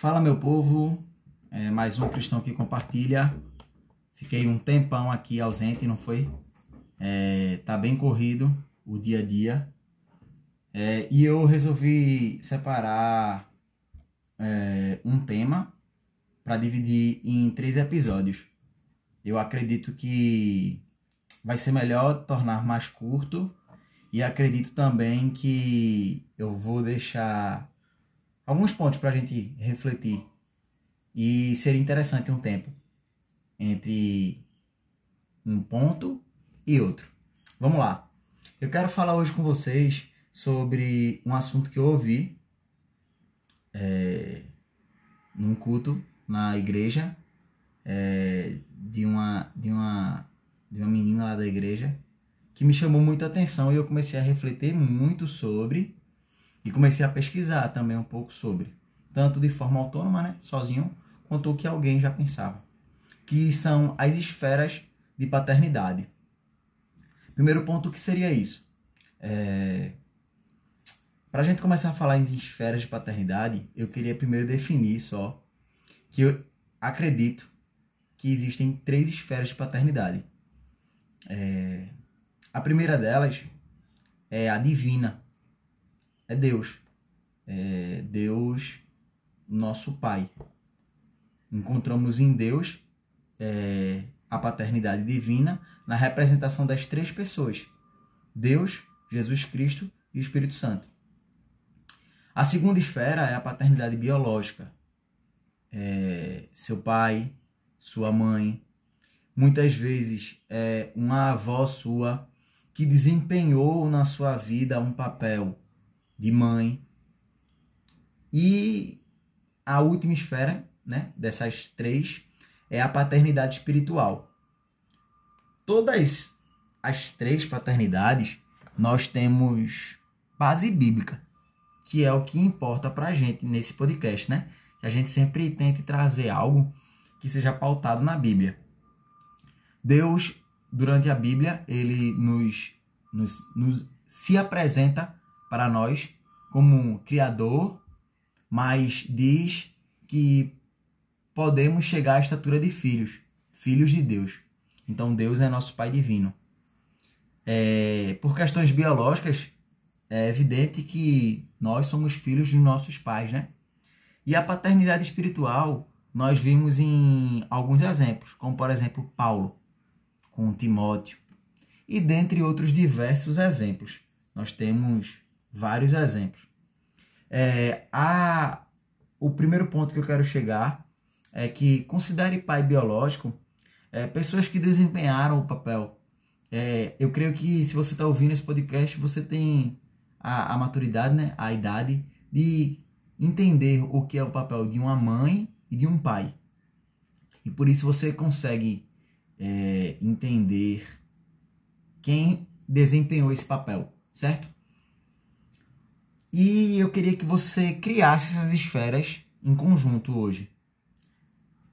Fala meu povo, é mais um cristão que compartilha. Fiquei um tempão aqui ausente, não foi? É, tá bem corrido o dia a dia. É, e eu resolvi separar é, um tema para dividir em três episódios. Eu acredito que vai ser melhor tornar mais curto e acredito também que eu vou deixar alguns pontos para a gente refletir. E seria interessante um tempo entre um ponto e outro. Vamos lá. Eu quero falar hoje com vocês sobre um assunto que eu ouvi é, num culto na igreja é, de uma de uma de uma menina lá da igreja que me chamou muita atenção e eu comecei a refletir muito sobre e comecei a pesquisar também um pouco sobre, tanto de forma autônoma, né, sozinho, quanto o que alguém já pensava, que são as esferas de paternidade. Primeiro ponto, o que seria isso? É... Para a gente começar a falar em esferas de paternidade, eu queria primeiro definir só que eu acredito que existem três esferas de paternidade. É... A primeira delas é a divina, é Deus. É Deus, nosso Pai. Encontramos em Deus é, a paternidade divina na representação das três pessoas: Deus, Jesus Cristo e o Espírito Santo. A segunda esfera é a paternidade biológica. É, seu pai, sua mãe, muitas vezes é uma avó sua que desempenhou na sua vida um papel de mãe. E a última esfera, né, dessas três, é a paternidade espiritual. Todas as três paternidades nós temos base bíblica, que é o que importa para a gente nesse podcast, né? Que a gente sempre tente trazer algo que seja pautado na Bíblia. Deus, durante a Bíblia, ele nos, nos, nos se apresenta para nós como um criador, mas diz que podemos chegar à estatura de filhos, filhos de Deus. Então Deus é nosso Pai divino. É, por questões biológicas, é evidente que nós somos filhos dos nossos pais, né? E a paternidade espiritual nós vimos em alguns exemplos, como por exemplo Paulo com Timóteo, e dentre outros diversos exemplos. Nós temos vários exemplos. É, a, o primeiro ponto que eu quero chegar é que considere pai biológico é, pessoas que desempenharam o papel. É, eu creio que se você está ouvindo esse podcast, você tem a, a maturidade, né, a idade de entender o que é o papel de uma mãe e de um pai. E por isso você consegue é, entender quem desempenhou esse papel, certo? E eu queria que você criasse essas esferas em conjunto hoje,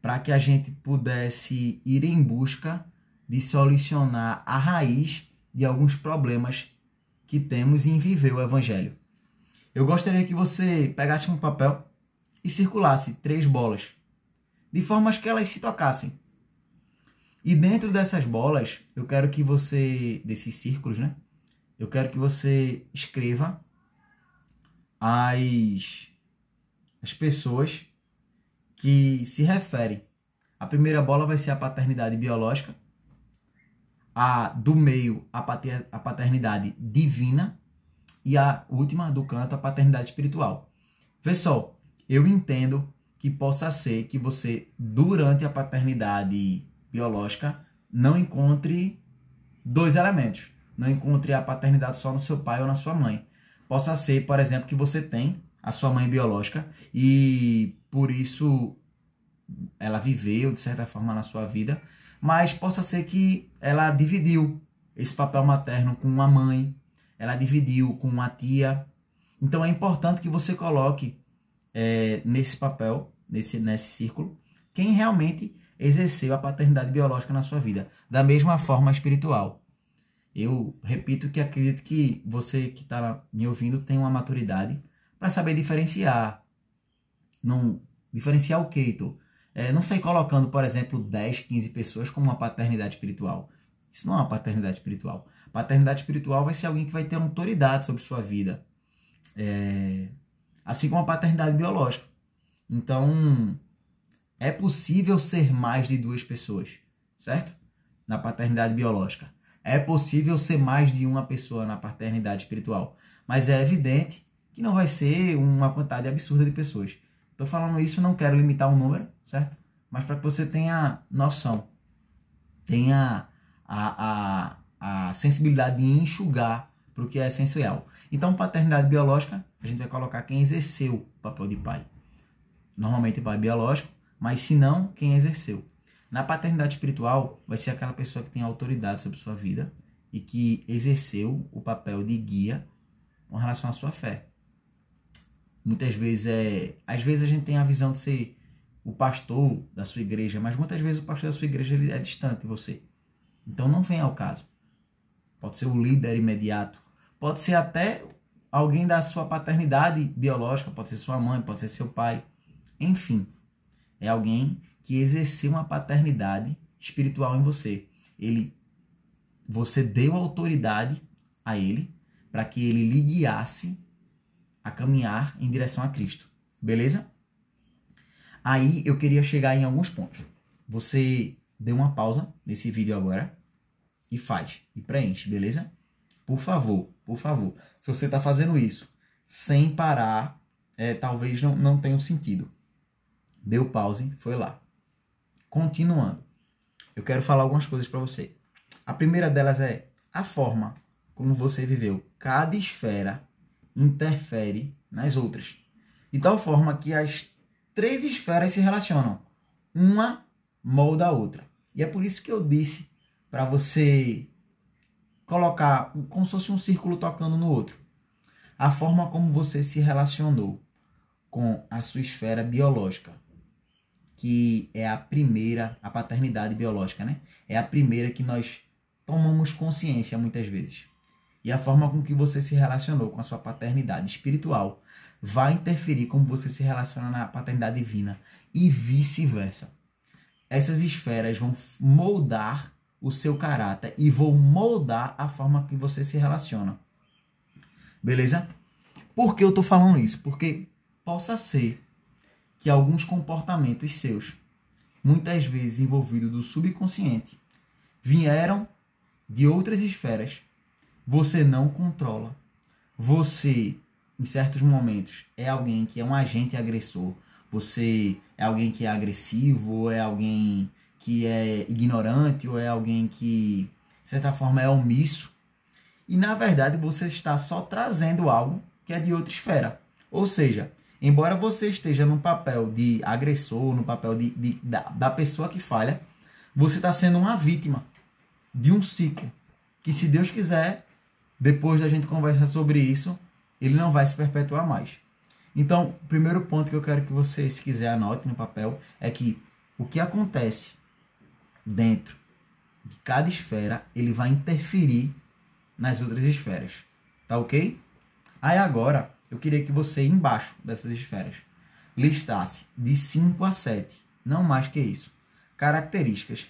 para que a gente pudesse ir em busca de solucionar a raiz de alguns problemas que temos em viver o Evangelho. Eu gostaria que você pegasse um papel e circulasse três bolas, de formas que elas se tocassem. E dentro dessas bolas, eu quero que você, desses círculos, né? Eu quero que você escreva as, as pessoas que se referem. A primeira bola vai ser a paternidade biológica, a do meio, a paternidade divina, e a última do canto, a paternidade espiritual. Só, eu entendo que possa ser que você, durante a paternidade biológica, não encontre dois elementos. Não encontre a paternidade só no seu pai ou na sua mãe possa ser, por exemplo, que você tem a sua mãe biológica e por isso ela viveu de certa forma na sua vida, mas possa ser que ela dividiu esse papel materno com uma mãe, ela dividiu com uma tia. Então é importante que você coloque é, nesse papel, nesse, nesse círculo, quem realmente exerceu a paternidade biológica na sua vida, da mesma forma espiritual. Eu repito que acredito que você que está me ouvindo tem uma maturidade para saber diferenciar. Não Diferenciar o que, Heitor? É, não sair colocando, por exemplo, 10, 15 pessoas como uma paternidade espiritual. Isso não é uma paternidade espiritual. Paternidade espiritual vai ser alguém que vai ter autoridade sobre sua vida. É, assim como a paternidade biológica. Então, é possível ser mais de duas pessoas, certo? Na paternidade biológica. É possível ser mais de uma pessoa na paternidade espiritual. Mas é evidente que não vai ser uma quantidade absurda de pessoas. Estou falando isso, não quero limitar um número, certo? Mas para que você tenha noção, tenha a, a, a sensibilidade de enxugar para o que é essencial. Então, paternidade biológica, a gente vai colocar quem exerceu o papel de pai. Normalmente o pai biológico, mas se não, quem exerceu. Na paternidade espiritual, vai ser aquela pessoa que tem autoridade sobre sua vida e que exerceu o papel de guia com relação à sua fé. Muitas vezes é, às vezes a gente tem a visão de ser o pastor da sua igreja, mas muitas vezes o pastor da sua igreja ele é distante de você. Então não vem ao caso. Pode ser o líder imediato, pode ser até alguém da sua paternidade biológica, pode ser sua mãe, pode ser seu pai. Enfim, é alguém que exerceu uma paternidade espiritual em você. Ele você deu autoridade a ele para que ele lhe guiasse a caminhar em direção a Cristo. Beleza? Aí eu queria chegar em alguns pontos. Você dê uma pausa nesse vídeo agora e faz e preenche, beleza? Por favor, por favor. Se você está fazendo isso sem parar, é, talvez não, não tenha um sentido. Deu pause, foi lá. Continuando. Eu quero falar algumas coisas para você. A primeira delas é a forma como você viveu. Cada esfera interfere nas outras. De tal forma que as três esferas se relacionam. Uma molda a outra. E é por isso que eu disse para você colocar como se fosse um círculo tocando no outro. A forma como você se relacionou com a sua esfera biológica, que é a primeira, a paternidade biológica, né? É a primeira que nós tomamos consciência muitas vezes e a forma com que você se relacionou com a sua paternidade espiritual vai interferir como você se relaciona na paternidade divina e vice-versa. Essas esferas vão moldar o seu caráter e vão moldar a forma que você se relaciona. Beleza? Por que eu tô falando isso? Porque possa ser que alguns comportamentos seus, muitas vezes envolvidos do subconsciente, vieram de outras esferas você não controla. Você, em certos momentos, é alguém que é um agente agressor. Você é alguém que é agressivo, ou é alguém que é ignorante, ou é alguém que, de certa forma, é omisso. E na verdade você está só trazendo algo que é de outra esfera. Ou seja, embora você esteja no papel de agressor, no papel de, de da, da pessoa que falha, você está sendo uma vítima de um ciclo que, se Deus quiser, depois da gente conversar sobre isso, ele não vai se perpetuar mais. Então, o primeiro ponto que eu quero que você, se quiser, anote no papel é que o que acontece dentro de cada esfera, ele vai interferir nas outras esferas. Tá ok? Aí agora, eu queria que você, embaixo dessas esferas, listasse de 5 a 7, não mais que isso, características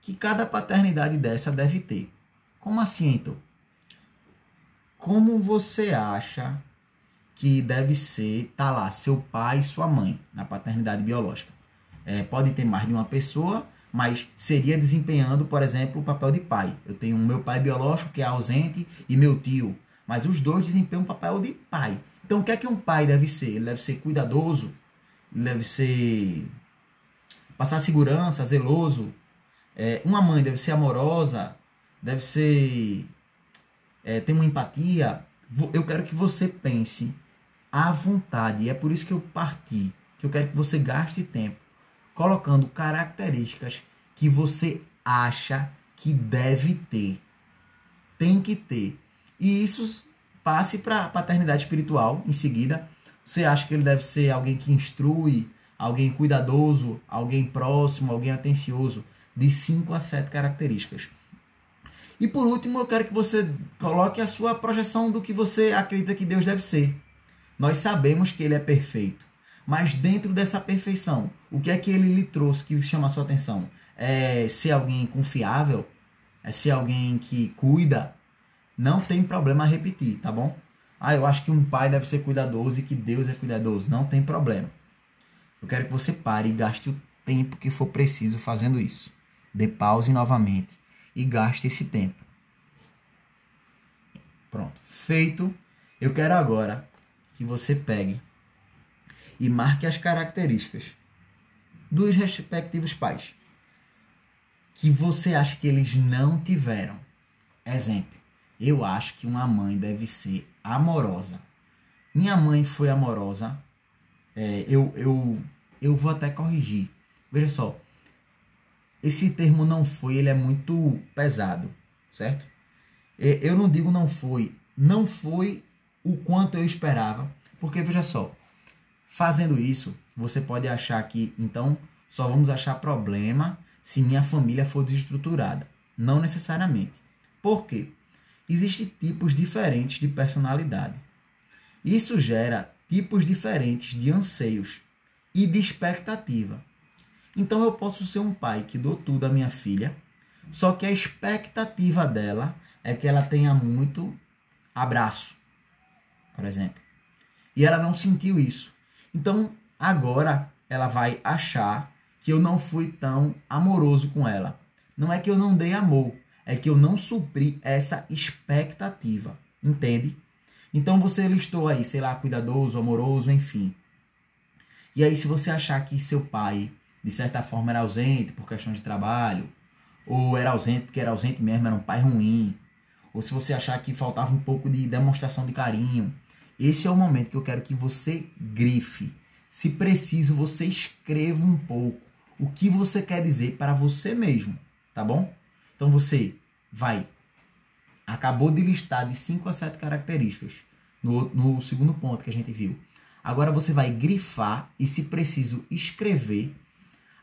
que cada paternidade dessa deve ter. Como assim, então? como você acha que deve ser, tá lá, seu pai e sua mãe na paternidade biológica? É, pode ter mais de uma pessoa, mas seria desempenhando, por exemplo, o papel de pai. Eu tenho meu pai biológico que é ausente e meu tio, mas os dois desempenham o papel de pai. Então, o que é que um pai deve ser? Ele deve ser cuidadoso, deve ser passar segurança, zeloso. É, uma mãe deve ser amorosa, deve ser é, tem uma empatia, eu quero que você pense à vontade. E é por isso que eu parti, que eu quero que você gaste tempo colocando características que você acha que deve ter. Tem que ter. E isso passe para a paternidade espiritual em seguida. Você acha que ele deve ser alguém que instrui, alguém cuidadoso, alguém próximo, alguém atencioso, de 5 a 7 características. E por último, eu quero que você coloque a sua projeção do que você acredita que Deus deve ser. Nós sabemos que ele é perfeito, Mas dentro dessa perfeição, o que é que ele lhe trouxe que chama a sua atenção? É ser alguém confiável? É ser alguém que cuida? Não tem problema repetir, tá bom? Ah, eu acho que um pai deve ser cuidadoso e que Deus é cuidadoso. Não tem problema. Eu quero que você pare e gaste o tempo que for preciso fazendo isso. Dê pause novamente e gaste esse tempo. Pronto. Feito. Eu quero agora que você pegue e marque as características dos respectivos pais que você acha que eles não tiveram. Exemplo, eu acho que uma mãe deve ser amorosa. Minha mãe foi amorosa. É, eu, eu, eu vou até corrigir. Veja só, esse termo não foi, ele é muito pesado, certo? É, eu não digo não foi, não foi o quanto eu esperava, porque veja só, fazendo isso, você pode achar que então só vamos achar problema se minha família for desestruturada. Não necessariamente. Por quê? Existem tipos diferentes de personalidade. Isso gera tipos diferentes de anseios e de expectativa. Então eu posso ser um pai que dou tudo à minha filha, só que a expectativa dela é que ela tenha muito abraço, por exemplo. E ela não sentiu isso. Então agora ela vai achar que eu não fui tão amoroso com ela. Não é que eu não dei amor, é que eu não supri essa expectativa. Entende? Então você listou aí, sei lá, cuidadoso, amoroso, enfim. E aí, se você achar que seu pai, de certa forma, era ausente por questão de trabalho, ou era ausente porque era ausente mesmo, era um pai ruim, ou se você achar que faltava um pouco de demonstração de carinho, esse é o momento que eu quero que você grife. Se preciso, você escreva um pouco o que você quer dizer para você mesmo, tá bom? Então você vai acabou de listar de 5 a 7 características no, no segundo ponto que a gente viu. Agora você vai grifar e, se preciso, escrever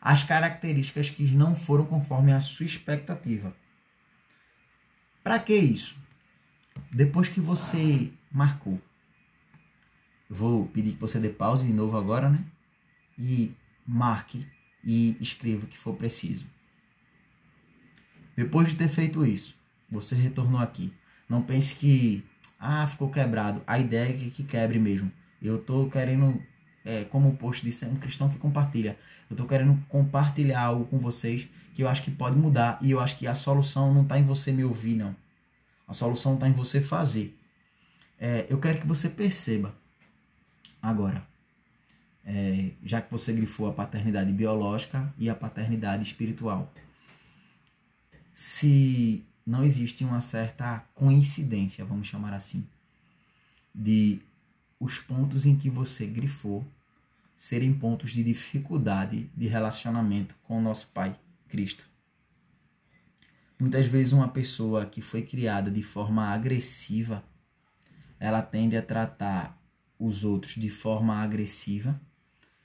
as características que não foram conforme a sua expectativa. Para que isso? Depois que você marcou, vou pedir que você dê pause de novo agora, né? E marque e escreva o que for preciso. Depois de ter feito isso, você retornou aqui. Não pense que ah, ficou quebrado. A ideia é que quebre mesmo. Eu tô querendo, é, como o post disse, é um cristão que compartilha. Eu tô querendo compartilhar algo com vocês que eu acho que pode mudar. E eu acho que a solução não tá em você me ouvir, não. A solução tá em você fazer. É, eu quero que você perceba agora. É, já que você grifou a paternidade biológica e a paternidade espiritual. Se não existe uma certa coincidência, vamos chamar assim, de os pontos em que você grifou serem pontos de dificuldade de relacionamento com o nosso Pai, Cristo. Muitas vezes uma pessoa que foi criada de forma agressiva, ela tende a tratar os outros de forma agressiva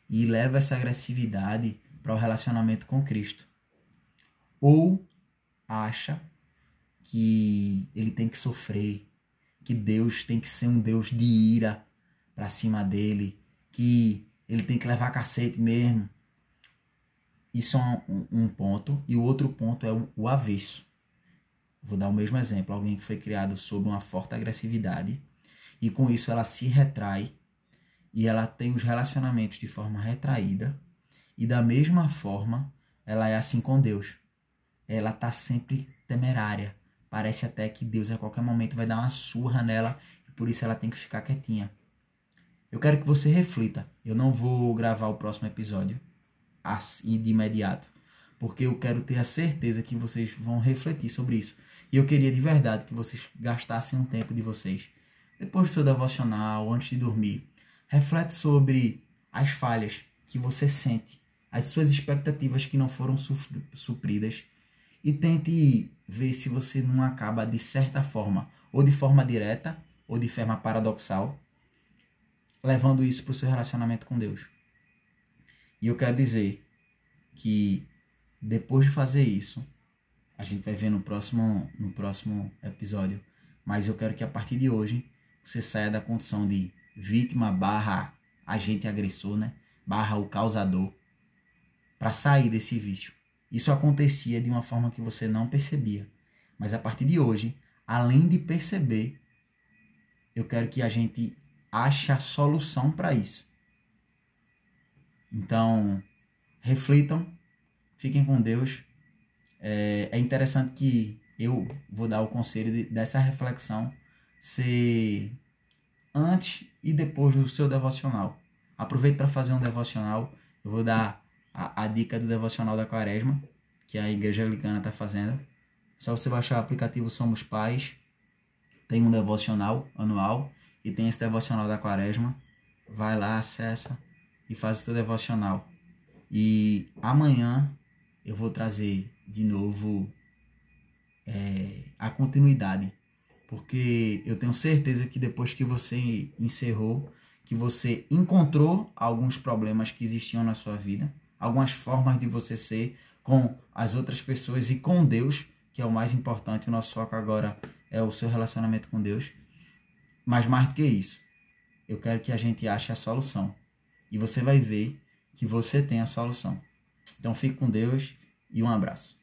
e leva essa agressividade para o relacionamento com Cristo. Ou acha que ele tem que sofrer, que Deus tem que ser um Deus de ira para cima dele, que ele tem que levar cacete mesmo. Isso é um, ponto. E o outro ponto é o avesso. Vou dar o mesmo exemplo. Alguém que foi criado sob uma forte agressividade e com isso ela se retrai e ela tem os relacionamentos de forma retraída e da mesma forma ela é assim com Deus. Ela está sempre temerária, Parece até que Deus a qualquer momento vai dar uma surra nela e por isso ela tem que ficar quietinha. Eu quero que você reflita. Eu não vou gravar o próximo episódio assim de imediato, porque eu quero ter a certeza que vocês vão refletir sobre isso. E eu queria de verdade que vocês gastassem um tempo de vocês, depois do seu devocional, antes de dormir. Reflete sobre as falhas que você sente, as suas expectativas que não foram supridas e tente ver se você não acaba de certa forma, ou de forma direta, ou de forma paradoxal, levando isso para o seu relacionamento com Deus. E eu quero dizer que depois de fazer isso, a gente vai ver no próximo, no próximo episódio, mas eu quero que a partir de hoje você saia da condição de vítima barra agente agressor, né? Barra o causador, para sair desse vício. Isso acontecia de uma forma que você não percebia. Mas a partir de hoje, além de perceber, eu quero que a gente ache a solução para isso. Então, reflitam, fiquem com Deus. É, é interessante que eu vou dar o conselho de, dessa reflexão ser antes e depois do seu devocional. Aproveite para fazer um devocional. Eu vou dar a, a dica do devocional da Quaresma, que a Igreja Anglicana está fazendo. Só você baixar o aplicativo Somos Pais. Tem um devocional anual e tem esse devocional da Quaresma. Vai lá, acessa e faz o seu devocional. E amanhã eu vou trazer de novo é, a continuidade porque eu tenho certeza que depois que você encerrou, que você encontrou alguns problemas que existiam na sua vida, algumas formas de você ser com as outras pessoas e com Deus, que é o mais importante. O nosso foco agora é o seu relacionamento com Deus. Mas mais do que isso, eu quero que a gente ache a solução. E você vai ver que você tem a solução. Então fique com Deus e um abraço.